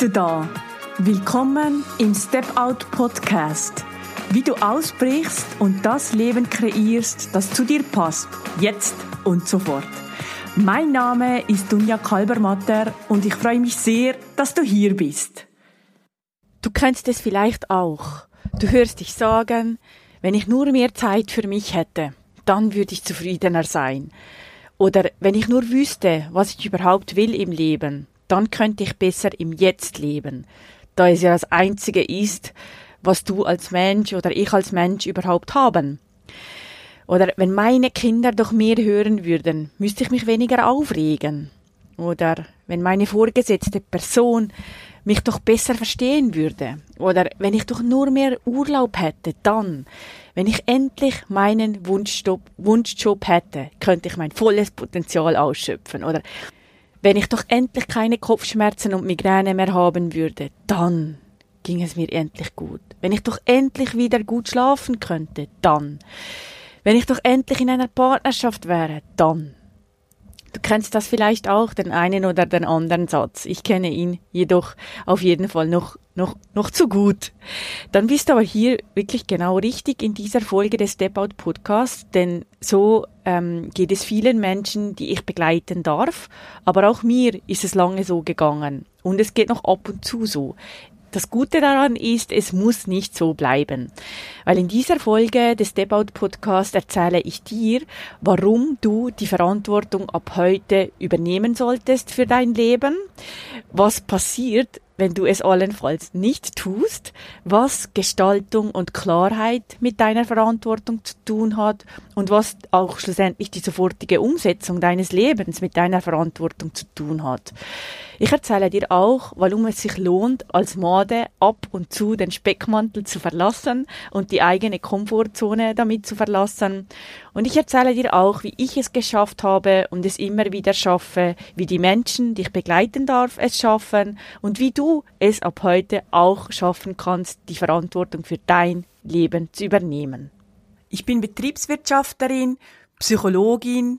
du da. Willkommen im Step Out Podcast. Wie du ausbrichst und das Leben kreierst, das zu dir passt, jetzt und sofort. Mein Name ist Dunja Kalbermatter und ich freue mich sehr, dass du hier bist. Du kennst es vielleicht auch. Du hörst dich sagen, wenn ich nur mehr Zeit für mich hätte, dann würde ich zufriedener sein. Oder wenn ich nur wüsste, was ich überhaupt will im Leben, dann könnte ich besser im Jetzt leben, da es ja das Einzige ist, was du als Mensch oder ich als Mensch überhaupt haben. Oder wenn meine Kinder doch mehr hören würden, müsste ich mich weniger aufregen. Oder wenn meine vorgesetzte Person mich doch besser verstehen würde. Oder wenn ich doch nur mehr Urlaub hätte, dann, wenn ich endlich meinen Wunschjob, Wunschjob hätte, könnte ich mein volles Potenzial ausschöpfen. Oder wenn ich doch endlich keine Kopfschmerzen und Migräne mehr haben würde, dann ging es mir endlich gut. Wenn ich doch endlich wieder gut schlafen könnte, dann. Wenn ich doch endlich in einer Partnerschaft wäre, dann. Du kennst das vielleicht auch, den einen oder den anderen Satz. Ich kenne ihn jedoch auf jeden Fall noch, noch, noch zu gut. Dann bist du aber hier wirklich genau richtig in dieser Folge des Step Out Podcasts, denn so ähm, geht es vielen Menschen, die ich begleiten darf. Aber auch mir ist es lange so gegangen. Und es geht noch ab und zu so. Das Gute daran ist, es muss nicht so bleiben. Weil in dieser Folge des Step Out Podcast erzähle ich dir, warum du die Verantwortung ab heute übernehmen solltest für dein Leben, was passiert, wenn du es allenfalls nicht tust, was Gestaltung und Klarheit mit deiner Verantwortung zu tun hat und was auch schlussendlich die sofortige Umsetzung deines Lebens mit deiner Verantwortung zu tun hat. Ich erzähle dir auch, warum es sich lohnt, als Made ab und zu den Speckmantel zu verlassen und die eigene Komfortzone damit zu verlassen. Und ich erzähle dir auch, wie ich es geschafft habe und es immer wieder schaffe, wie die Menschen, die ich begleiten darf, es schaffen und wie du es ab heute auch schaffen kannst, die Verantwortung für dein Leben zu übernehmen. Ich bin Betriebswirtschafterin, Psychologin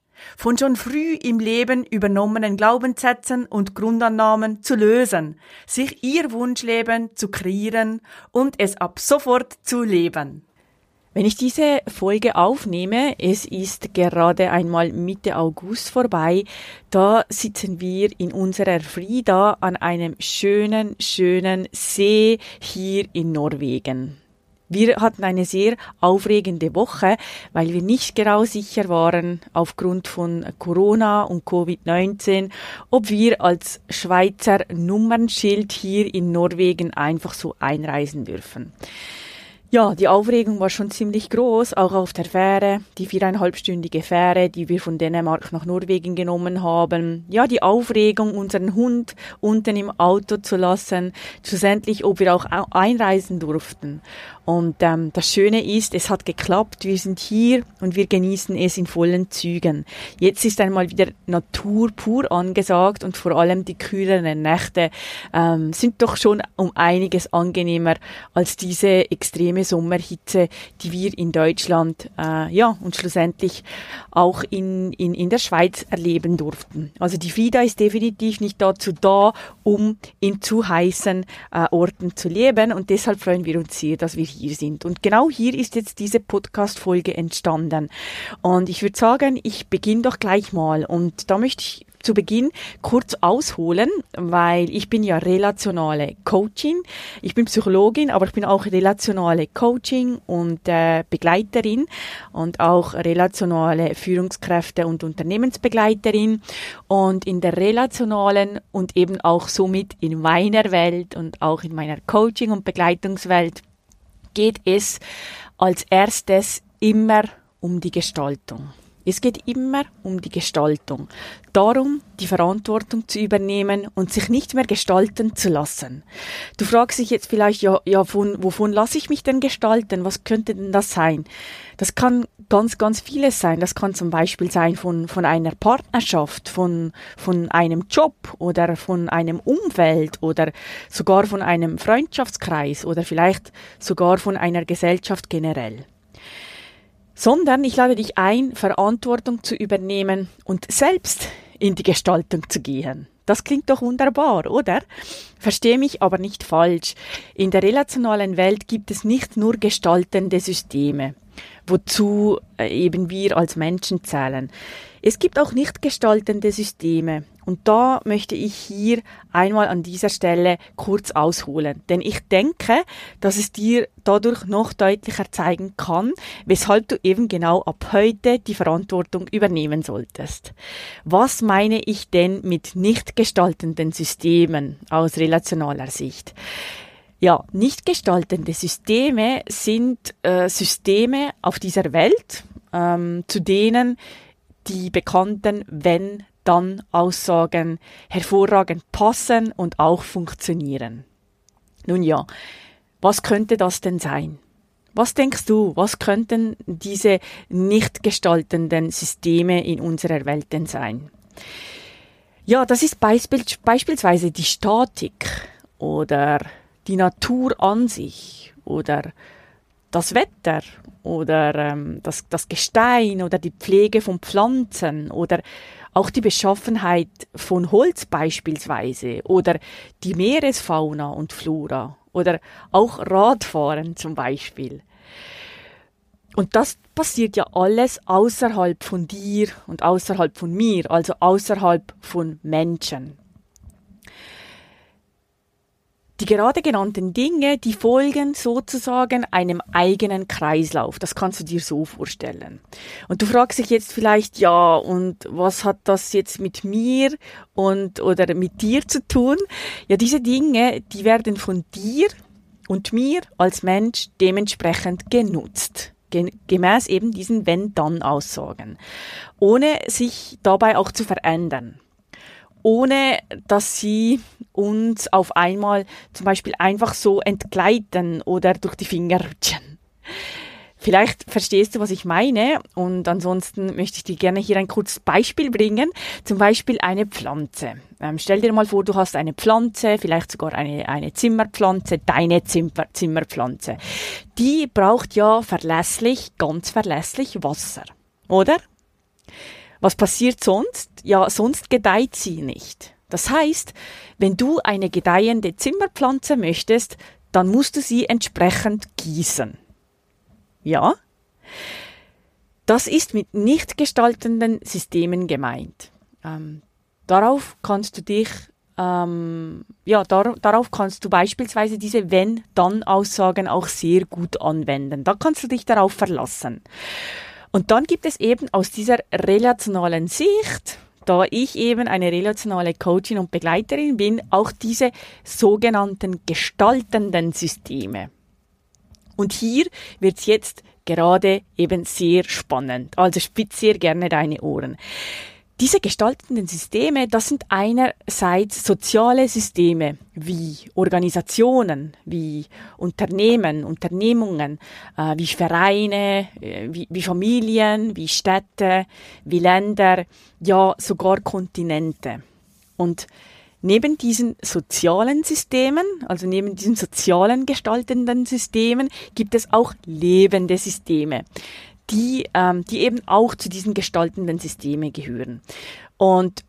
von schon früh im Leben übernommenen Glaubenssätzen und Grundannahmen zu lösen, sich ihr Wunschleben zu kreieren und es ab sofort zu leben. Wenn ich diese Folge aufnehme, es ist gerade einmal Mitte August vorbei, da sitzen wir in unserer Frida an einem schönen, schönen See hier in Norwegen. Wir hatten eine sehr aufregende Woche, weil wir nicht genau sicher waren, aufgrund von Corona und Covid-19, ob wir als Schweizer Nummernschild hier in Norwegen einfach so einreisen dürfen. Ja, die Aufregung war schon ziemlich groß, auch auf der Fähre, die viereinhalbstündige Fähre, die wir von Dänemark nach Norwegen genommen haben. Ja, die Aufregung, unseren Hund unten im Auto zu lassen, schlussendlich, ob wir auch einreisen durften. Und ähm, das Schöne ist, es hat geklappt, wir sind hier und wir genießen es in vollen Zügen. Jetzt ist einmal wieder Natur pur angesagt und vor allem die kühleren Nächte ähm, sind doch schon um einiges angenehmer als diese extreme Sommerhitze, die wir in Deutschland äh, ja und schlussendlich auch in, in, in der Schweiz erleben durften. Also die FIDA ist definitiv nicht dazu da, um in zu heißen äh, Orten zu leben und deshalb freuen wir uns sehr, dass wir hier sind. Und genau hier ist jetzt diese Podcast-Folge entstanden. Und ich würde sagen, ich beginne doch gleich mal. Und da möchte ich zu Beginn kurz ausholen, weil ich bin ja relationale Coaching. Ich bin Psychologin, aber ich bin auch relationale Coaching und äh, Begleiterin und auch relationale Führungskräfte und Unternehmensbegleiterin. Und in der relationalen und eben auch somit in meiner Welt und auch in meiner Coaching- und Begleitungswelt geht es als erstes immer um die Gestaltung. Es geht immer um die Gestaltung. Darum, die Verantwortung zu übernehmen und sich nicht mehr gestalten zu lassen. Du fragst dich jetzt vielleicht, ja, ja von, wovon lasse ich mich denn gestalten? Was könnte denn das sein? Das kann ganz, ganz vieles sein. Das kann zum Beispiel sein von, von einer Partnerschaft, von, von einem Job oder von einem Umfeld oder sogar von einem Freundschaftskreis oder vielleicht sogar von einer Gesellschaft generell sondern ich lade dich ein, Verantwortung zu übernehmen und selbst in die Gestaltung zu gehen. Das klingt doch wunderbar, oder? Verstehe mich aber nicht falsch. In der relationalen Welt gibt es nicht nur gestaltende Systeme, wozu äh, eben wir als Menschen zählen. Es gibt auch nicht gestaltende Systeme. Und da möchte ich hier einmal an dieser Stelle kurz ausholen. Denn ich denke, dass es dir dadurch noch deutlicher zeigen kann, weshalb du eben genau ab heute die Verantwortung übernehmen solltest. Was meine ich denn mit nicht gestaltenden Systemen aus relationaler Sicht? Ja, nicht gestaltende Systeme sind äh, Systeme auf dieser Welt, ähm, zu denen die bekannten wenn dann Aussagen hervorragend passen und auch funktionieren. Nun ja, was könnte das denn sein? Was denkst du, was könnten diese nicht gestaltenden Systeme in unserer Welt denn sein? Ja, das ist beispiel, beispielsweise die Statik oder die Natur an sich oder das Wetter oder ähm, das, das Gestein oder die Pflege von Pflanzen oder auch die Beschaffenheit von Holz beispielsweise oder die Meeresfauna und Flora oder auch Radfahren zum Beispiel. Und das passiert ja alles außerhalb von dir und außerhalb von mir, also außerhalb von Menschen. Die gerade genannten Dinge, die folgen sozusagen einem eigenen Kreislauf. Das kannst du dir so vorstellen. Und du fragst dich jetzt vielleicht, ja, und was hat das jetzt mit mir und oder mit dir zu tun? Ja, diese Dinge, die werden von dir und mir als Mensch dementsprechend genutzt gemäß eben diesen Wenn-Dann-Aussagen, ohne sich dabei auch zu verändern ohne dass sie uns auf einmal zum Beispiel einfach so entgleiten oder durch die Finger rutschen. Vielleicht verstehst du, was ich meine und ansonsten möchte ich dir gerne hier ein kurzes Beispiel bringen. Zum Beispiel eine Pflanze. Ähm, stell dir mal vor, du hast eine Pflanze, vielleicht sogar eine, eine Zimmerpflanze, deine Zimmer, Zimmerpflanze. Die braucht ja verlässlich, ganz verlässlich Wasser, oder? Was passiert sonst? Ja, sonst gedeiht sie nicht. Das heißt, wenn du eine gedeihende Zimmerpflanze möchtest, dann musst du sie entsprechend gießen. Ja? Das ist mit nicht gestaltenden Systemen gemeint. Ähm, darauf kannst du dich ähm, ja, dar darauf kannst du beispielsweise diese Wenn-Dann-Aussagen auch sehr gut anwenden. Da kannst du dich darauf verlassen. Und dann gibt es eben aus dieser relationalen Sicht, da ich eben eine relationale Coachin und Begleiterin bin, auch diese sogenannten gestaltenden Systeme. Und hier wird es jetzt gerade eben sehr spannend. Also spitz sehr gerne deine Ohren. Diese gestaltenden Systeme, das sind einerseits soziale Systeme wie Organisationen, wie Unternehmen, Unternehmungen, äh, wie Vereine, äh, wie, wie Familien, wie Städte, wie Länder, ja sogar Kontinente. Und Neben diesen sozialen Systemen, also neben diesen sozialen gestaltenden Systemen, gibt es auch lebende Systeme die, ähm, die eben auch zu diesen gestaltenden Systemen gehören. Und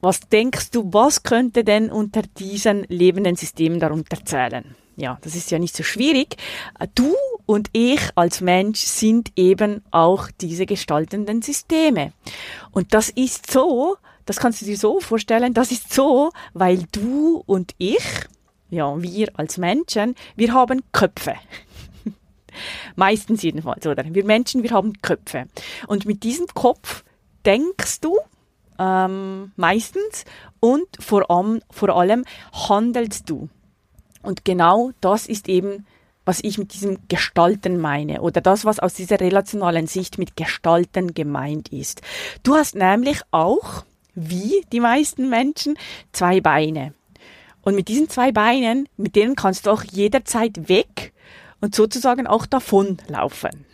was denkst du, was könnte denn unter diesen lebenden Systemen darunter zählen? Ja, das ist ja nicht so schwierig. Du und ich als Mensch sind eben auch diese gestaltenden Systeme. Und das ist so, das kannst du dir so vorstellen, das ist so, weil du und ich, ja, wir als Menschen, wir haben Köpfe. Meistens jedenfalls, oder? Wir Menschen, wir haben Köpfe. Und mit diesem Kopf denkst du ähm, meistens und vor allem, vor allem handelst du. Und genau das ist eben was ich mit diesem Gestalten meine oder das, was aus dieser relationalen Sicht mit Gestalten gemeint ist. Du hast nämlich auch, wie die meisten Menschen, zwei Beine. Und mit diesen zwei Beinen, mit denen kannst du auch jederzeit weg und sozusagen auch davonlaufen.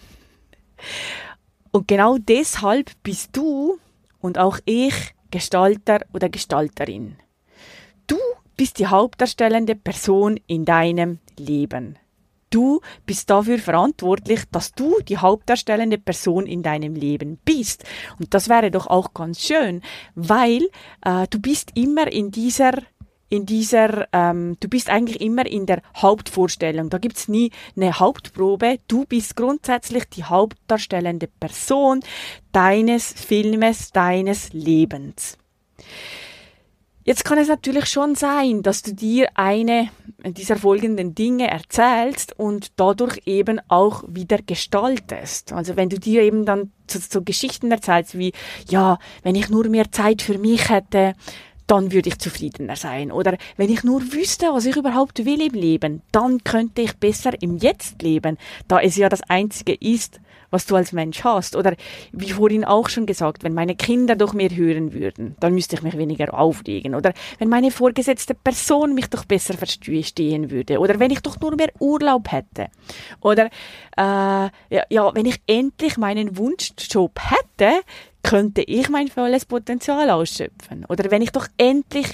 Und genau deshalb bist du und auch ich Gestalter oder Gestalterin. Du bist die hauptdarstellende Person in deinem Leben. Du bist dafür verantwortlich, dass du die hauptdarstellende Person in deinem Leben bist. Und das wäre doch auch ganz schön, weil äh, du bist immer in dieser in dieser, ähm, du bist eigentlich immer in der Hauptvorstellung. Da gibt's nie eine Hauptprobe. Du bist grundsätzlich die hauptdarstellende Person deines Filmes, deines Lebens. Jetzt kann es natürlich schon sein, dass du dir eine dieser folgenden Dinge erzählst und dadurch eben auch wieder gestaltest. Also wenn du dir eben dann so, so Geschichten erzählst wie, ja, wenn ich nur mehr Zeit für mich hätte, dann würde ich zufriedener sein. Oder wenn ich nur wüsste, was ich überhaupt will im Leben, dann könnte ich besser im Jetzt leben, da es ja das Einzige ist, was du als Mensch hast. Oder wie vorhin auch schon gesagt, wenn meine Kinder doch mehr hören würden, dann müsste ich mich weniger auflegen. Oder wenn meine vorgesetzte Person mich doch besser verstehen würde. Oder wenn ich doch nur mehr Urlaub hätte. Oder äh, ja, ja, wenn ich endlich meinen Wunschjob hätte, könnte ich mein volles Potenzial ausschöpfen. Oder wenn ich doch endlich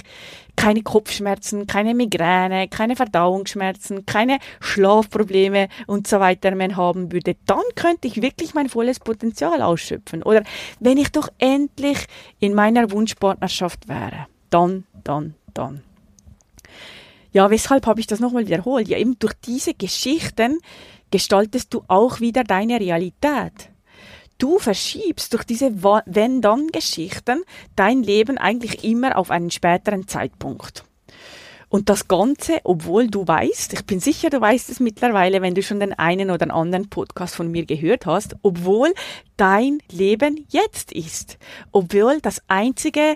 keine Kopfschmerzen, keine Migräne, keine Verdauungsschmerzen, keine Schlafprobleme und so weiter mehr haben würde, dann könnte ich wirklich mein volles Potenzial ausschöpfen. Oder wenn ich doch endlich in meiner Wunschpartnerschaft wäre, dann, dann, dann. Ja, weshalb habe ich das nochmal wiederholt? Ja, eben durch diese Geschichten gestaltest du auch wieder deine Realität du verschiebst durch diese Wenn-Dann-Geschichten dein Leben eigentlich immer auf einen späteren Zeitpunkt. Und das Ganze, obwohl du weißt, ich bin sicher, du weißt es mittlerweile, wenn du schon den einen oder anderen Podcast von mir gehört hast, obwohl dein Leben jetzt ist. Obwohl das Einzige,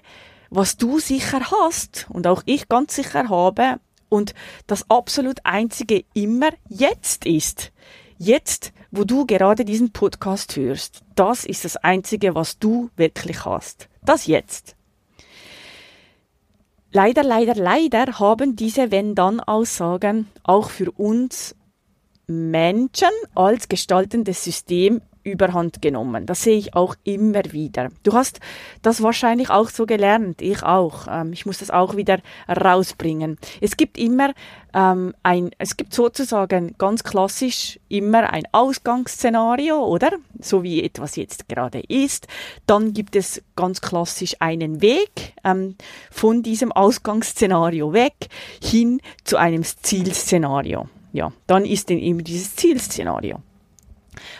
was du sicher hast und auch ich ganz sicher habe und das absolut Einzige immer jetzt ist. Jetzt wo du gerade diesen Podcast hörst. Das ist das Einzige, was du wirklich hast. Das jetzt. Leider, leider, leider haben diese Wenn-Dann-Aussagen auch für uns Menschen als gestaltendes System überhand genommen. Das sehe ich auch immer wieder. Du hast das wahrscheinlich auch so gelernt, ich auch. Ähm, ich muss das auch wieder rausbringen. Es gibt immer ähm, ein, es gibt sozusagen ganz klassisch immer ein Ausgangsszenario, oder? So wie etwas jetzt gerade ist. Dann gibt es ganz klassisch einen Weg ähm, von diesem Ausgangsszenario weg hin zu einem Zielszenario. Ja, dann ist dann eben dieses Zielszenario.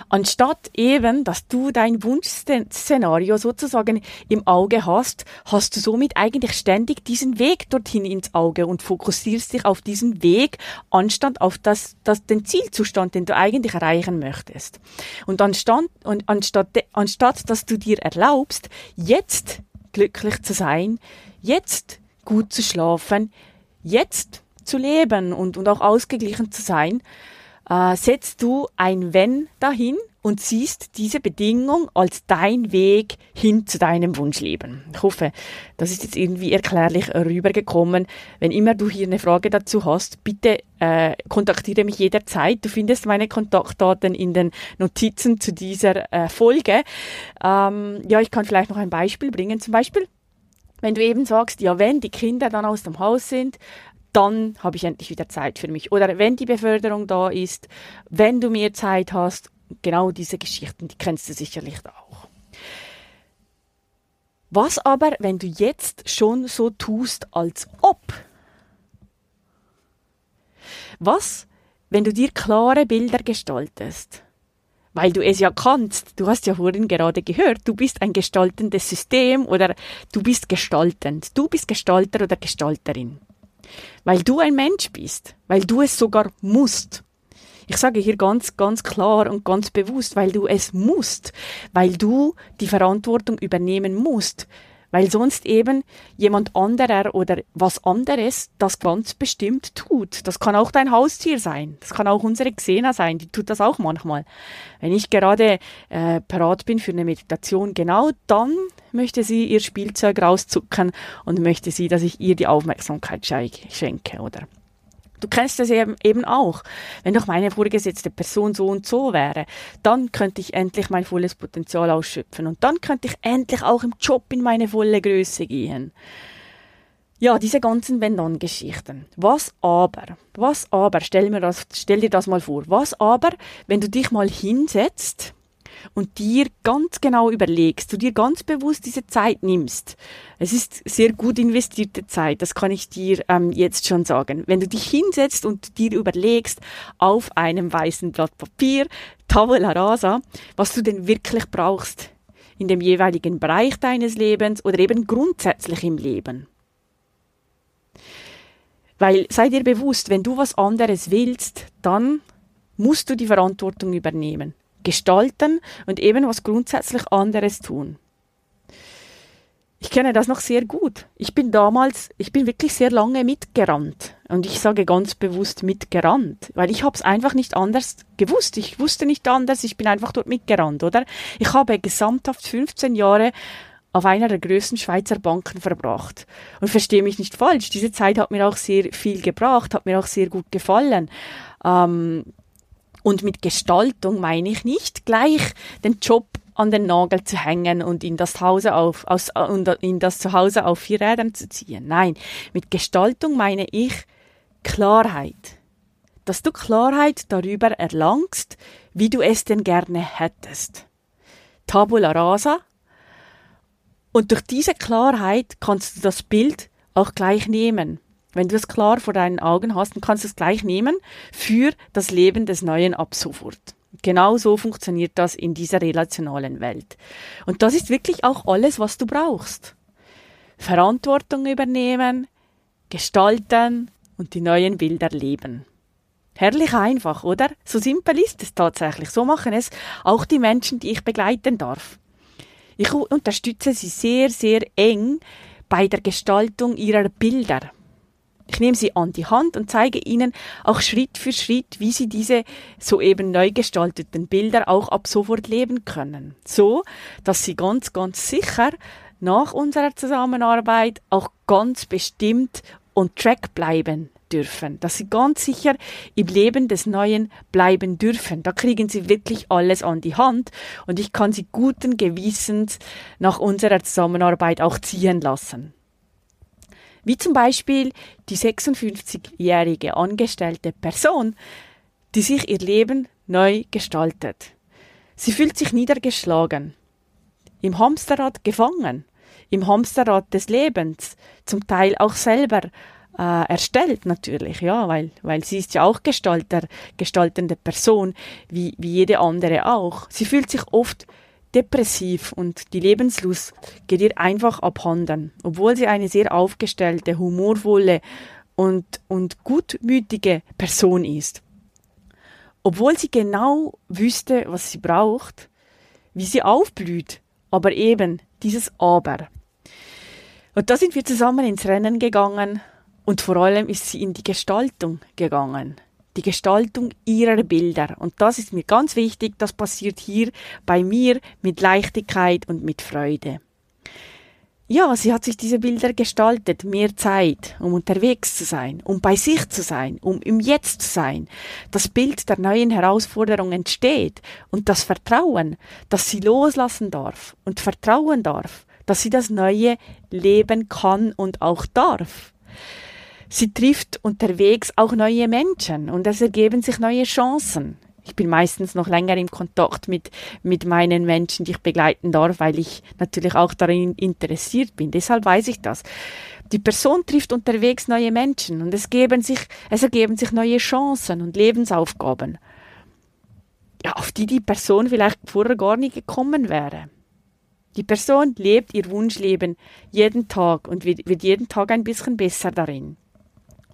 Anstatt eben, dass du dein Wunschszenario sozusagen im Auge hast, hast du somit eigentlich ständig diesen Weg dorthin ins Auge und fokussierst dich auf diesen Weg, anstatt auf das, das, den Zielzustand, den du eigentlich erreichen möchtest. Und anstatt, und anstatt, anstatt, dass du dir erlaubst, jetzt glücklich zu sein, jetzt gut zu schlafen, jetzt zu leben und, und auch ausgeglichen zu sein, äh, setzt du ein Wenn dahin und siehst diese Bedingung als dein Weg hin zu deinem Wunschleben. Ich hoffe, das ist jetzt irgendwie erklärlich rübergekommen. Wenn immer du hier eine Frage dazu hast, bitte äh, kontaktiere mich jederzeit. Du findest meine Kontaktdaten in den Notizen zu dieser äh, Folge. Ähm, ja, ich kann vielleicht noch ein Beispiel bringen. Zum Beispiel, wenn du eben sagst, ja, wenn die Kinder dann aus dem Haus sind, dann habe ich endlich wieder Zeit für mich. Oder wenn die Beförderung da ist, wenn du mehr Zeit hast, genau diese Geschichten, die kennst du sicherlich auch. Was aber, wenn du jetzt schon so tust, als ob? Was, wenn du dir klare Bilder gestaltest? Weil du es ja kannst. Du hast ja vorhin gerade gehört, du bist ein gestaltendes System oder du bist gestaltend. Du bist Gestalter oder Gestalterin. Weil du ein Mensch bist, weil du es sogar musst. Ich sage hier ganz, ganz klar und ganz bewusst, weil du es musst, weil du die Verantwortung übernehmen musst, weil sonst eben jemand anderer oder was anderes das ganz bestimmt tut. Das kann auch dein Haustier sein, das kann auch unsere Xena sein, die tut das auch manchmal. Wenn ich gerade äh, parat bin für eine Meditation, genau dann möchte sie ihr Spielzeug rauszucken und möchte sie, dass ich ihr die Aufmerksamkeit schenke, oder? Du kennst das eben auch. Wenn doch meine vorgesetzte Person so und so wäre, dann könnte ich endlich mein volles Potenzial ausschöpfen und dann könnte ich endlich auch im Job in meine volle Größe gehen. Ja, diese ganzen Wenn-Dann-Geschichten. Was aber? Was aber? Stell, mir das, stell dir das mal vor. Was aber, wenn du dich mal hinsetzt und dir ganz genau überlegst, du dir ganz bewusst diese Zeit nimmst. Es ist sehr gut investierte Zeit, das kann ich dir ähm, jetzt schon sagen. Wenn du dich hinsetzt und dir überlegst auf einem weißen Blatt Papier, Tabula rasa, was du denn wirklich brauchst in dem jeweiligen Bereich deines Lebens oder eben grundsätzlich im Leben. Weil sei dir bewusst, wenn du was anderes willst, dann musst du die Verantwortung übernehmen gestalten und eben was grundsätzlich anderes tun. Ich kenne das noch sehr gut. Ich bin damals, ich bin wirklich sehr lange mitgerannt. Und ich sage ganz bewusst mitgerannt, weil ich habe es einfach nicht anders gewusst. Ich wusste nicht anders, ich bin einfach dort mitgerannt, oder? Ich habe gesamthaft 15 Jahre auf einer der größten Schweizer Banken verbracht. Und verstehe mich nicht falsch, diese Zeit hat mir auch sehr viel gebracht, hat mir auch sehr gut gefallen. Ähm, und mit Gestaltung meine ich nicht gleich den Job an den Nagel zu hängen und in das Hause auf, aus, und in das Zuhause auf vier Rädern zu ziehen. Nein, mit Gestaltung meine ich Klarheit. Dass du Klarheit darüber erlangst, wie du es denn gerne hättest. Tabula rasa. Und durch diese Klarheit kannst du das Bild auch gleich nehmen. Wenn du es klar vor deinen Augen hast, dann kannst du es gleich nehmen für das Leben des Neuen ab sofort. Genau so funktioniert das in dieser relationalen Welt. Und das ist wirklich auch alles, was du brauchst. Verantwortung übernehmen, gestalten und die neuen Bilder leben. Herrlich einfach, oder? So simpel ist es tatsächlich. So machen es auch die Menschen, die ich begleiten darf. Ich unterstütze sie sehr, sehr eng bei der Gestaltung ihrer Bilder. Ich nehme sie an die Hand und zeige ihnen auch Schritt für Schritt, wie sie diese soeben neu gestalteten Bilder auch ab sofort leben können. So, dass sie ganz, ganz sicher nach unserer Zusammenarbeit auch ganz bestimmt und track bleiben dürfen, dass sie ganz sicher im Leben des Neuen bleiben dürfen. Da kriegen sie wirklich alles an die Hand und ich kann sie guten Gewissens nach unserer Zusammenarbeit auch ziehen lassen. Wie zum Beispiel die 56-jährige angestellte Person, die sich ihr Leben neu gestaltet. Sie fühlt sich niedergeschlagen, im Hamsterrad gefangen, im Hamsterrad des Lebens, zum Teil auch selber äh, erstellt natürlich, ja, weil, weil sie ist ja auch Gestalter, gestaltende Person, wie, wie jede andere auch. Sie fühlt sich oft depressiv und die Lebenslust geht ihr einfach abhanden, obwohl sie eine sehr aufgestellte, humorvolle und, und gutmütige Person ist. Obwohl sie genau wüsste, was sie braucht, wie sie aufblüht, aber eben dieses Aber. Und da sind wir zusammen ins Rennen gegangen und vor allem ist sie in die Gestaltung gegangen die Gestaltung ihrer Bilder. Und das ist mir ganz wichtig, das passiert hier bei mir mit Leichtigkeit und mit Freude. Ja, sie hat sich diese Bilder gestaltet, mehr Zeit, um unterwegs zu sein, um bei sich zu sein, um im Jetzt zu sein. Das Bild der neuen Herausforderung entsteht und das Vertrauen, dass sie loslassen darf und vertrauen darf, dass sie das Neue leben kann und auch darf sie trifft unterwegs auch neue Menschen und es ergeben sich neue Chancen. Ich bin meistens noch länger im Kontakt mit, mit meinen Menschen, die ich begleiten darf, weil ich natürlich auch darin interessiert bin. Deshalb weiß ich das. Die Person trifft unterwegs neue Menschen und es, geben sich, es ergeben sich neue Chancen und Lebensaufgaben, ja, auf die die Person vielleicht vorher gar nicht gekommen wäre. Die Person lebt ihr Wunschleben jeden Tag und wird, wird jeden Tag ein bisschen besser darin.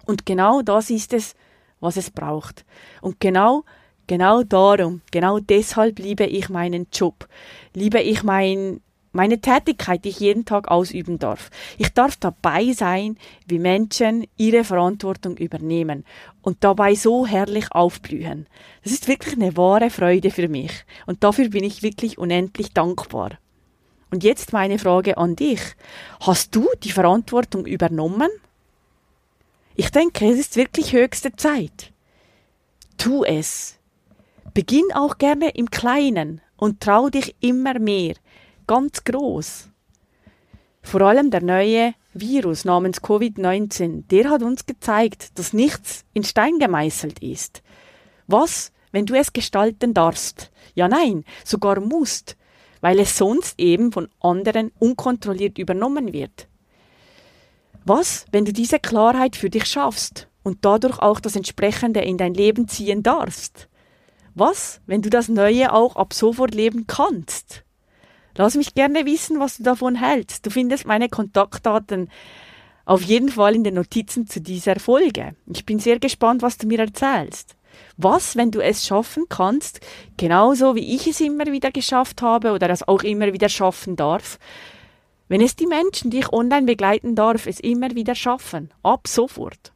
Und genau das ist es, was es braucht. Und genau, genau darum, genau deshalb liebe ich meinen Job, liebe ich mein, meine Tätigkeit, die ich jeden Tag ausüben darf. Ich darf dabei sein, wie Menschen ihre Verantwortung übernehmen und dabei so herrlich aufblühen. Das ist wirklich eine wahre Freude für mich und dafür bin ich wirklich unendlich dankbar. Und jetzt meine Frage an dich. Hast du die Verantwortung übernommen? Ich denke, es ist wirklich höchste Zeit. Tu es. Beginn auch gerne im Kleinen und trau dich immer mehr, ganz groß. Vor allem der neue Virus namens Covid-19, der hat uns gezeigt, dass nichts in Stein gemeißelt ist. Was, wenn du es gestalten darfst? Ja, nein, sogar musst, weil es sonst eben von anderen unkontrolliert übernommen wird. Was, wenn du diese Klarheit für dich schaffst und dadurch auch das Entsprechende in dein Leben ziehen darfst? Was, wenn du das Neue auch ab sofort leben kannst? Lass mich gerne wissen, was du davon hältst. Du findest meine Kontaktdaten auf jeden Fall in den Notizen zu dieser Folge. Ich bin sehr gespannt, was du mir erzählst. Was, wenn du es schaffen kannst, genauso wie ich es immer wieder geschafft habe oder es auch immer wieder schaffen darf, wenn es die Menschen, die ich online begleiten darf, es immer wieder schaffen, ab sofort.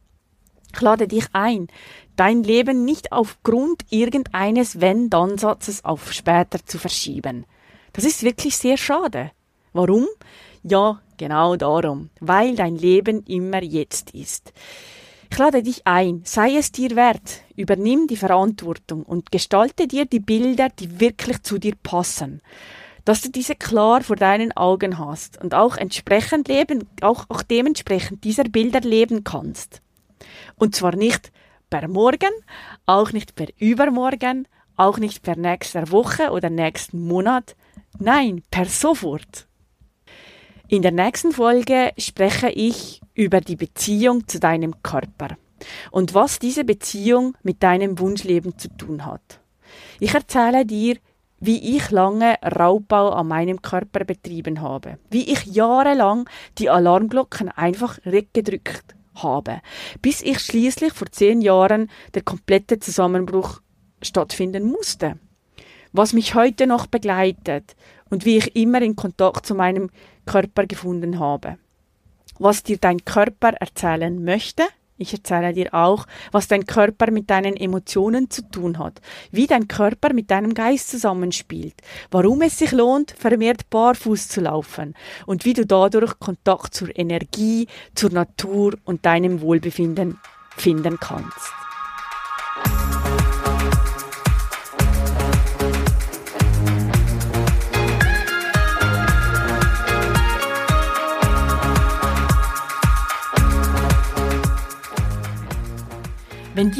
Ich lade dich ein, dein Leben nicht aufgrund irgendeines Wenn-Dann-Satzes auf später zu verschieben. Das ist wirklich sehr schade. Warum? Ja, genau darum, weil dein Leben immer jetzt ist. Ich lade dich ein, sei es dir wert, übernimm die Verantwortung und gestalte dir die Bilder, die wirklich zu dir passen. Dass du diese klar vor deinen Augen hast und auch entsprechend leben, auch, auch dementsprechend dieser Bilder leben kannst. Und zwar nicht per Morgen, auch nicht per Übermorgen, auch nicht per nächster Woche oder nächsten Monat, Nein, per sofort. In der nächsten Folge spreche ich über die Beziehung zu deinem Körper und was diese Beziehung mit deinem Wunschleben zu tun hat. Ich erzähle dir, wie ich lange Raubbau an meinem Körper betrieben habe, wie ich jahrelang die Alarmglocken einfach weggedrückt habe, bis ich schließlich vor zehn Jahren der komplette Zusammenbruch stattfinden musste. Was mich heute noch begleitet und wie ich immer in Kontakt zu meinem Körper gefunden habe. Was dir dein Körper erzählen möchte, ich erzähle dir auch, was dein Körper mit deinen Emotionen zu tun hat, wie dein Körper mit deinem Geist zusammenspielt, warum es sich lohnt, vermehrt barfuß zu laufen und wie du dadurch Kontakt zur Energie, zur Natur und deinem Wohlbefinden finden kannst.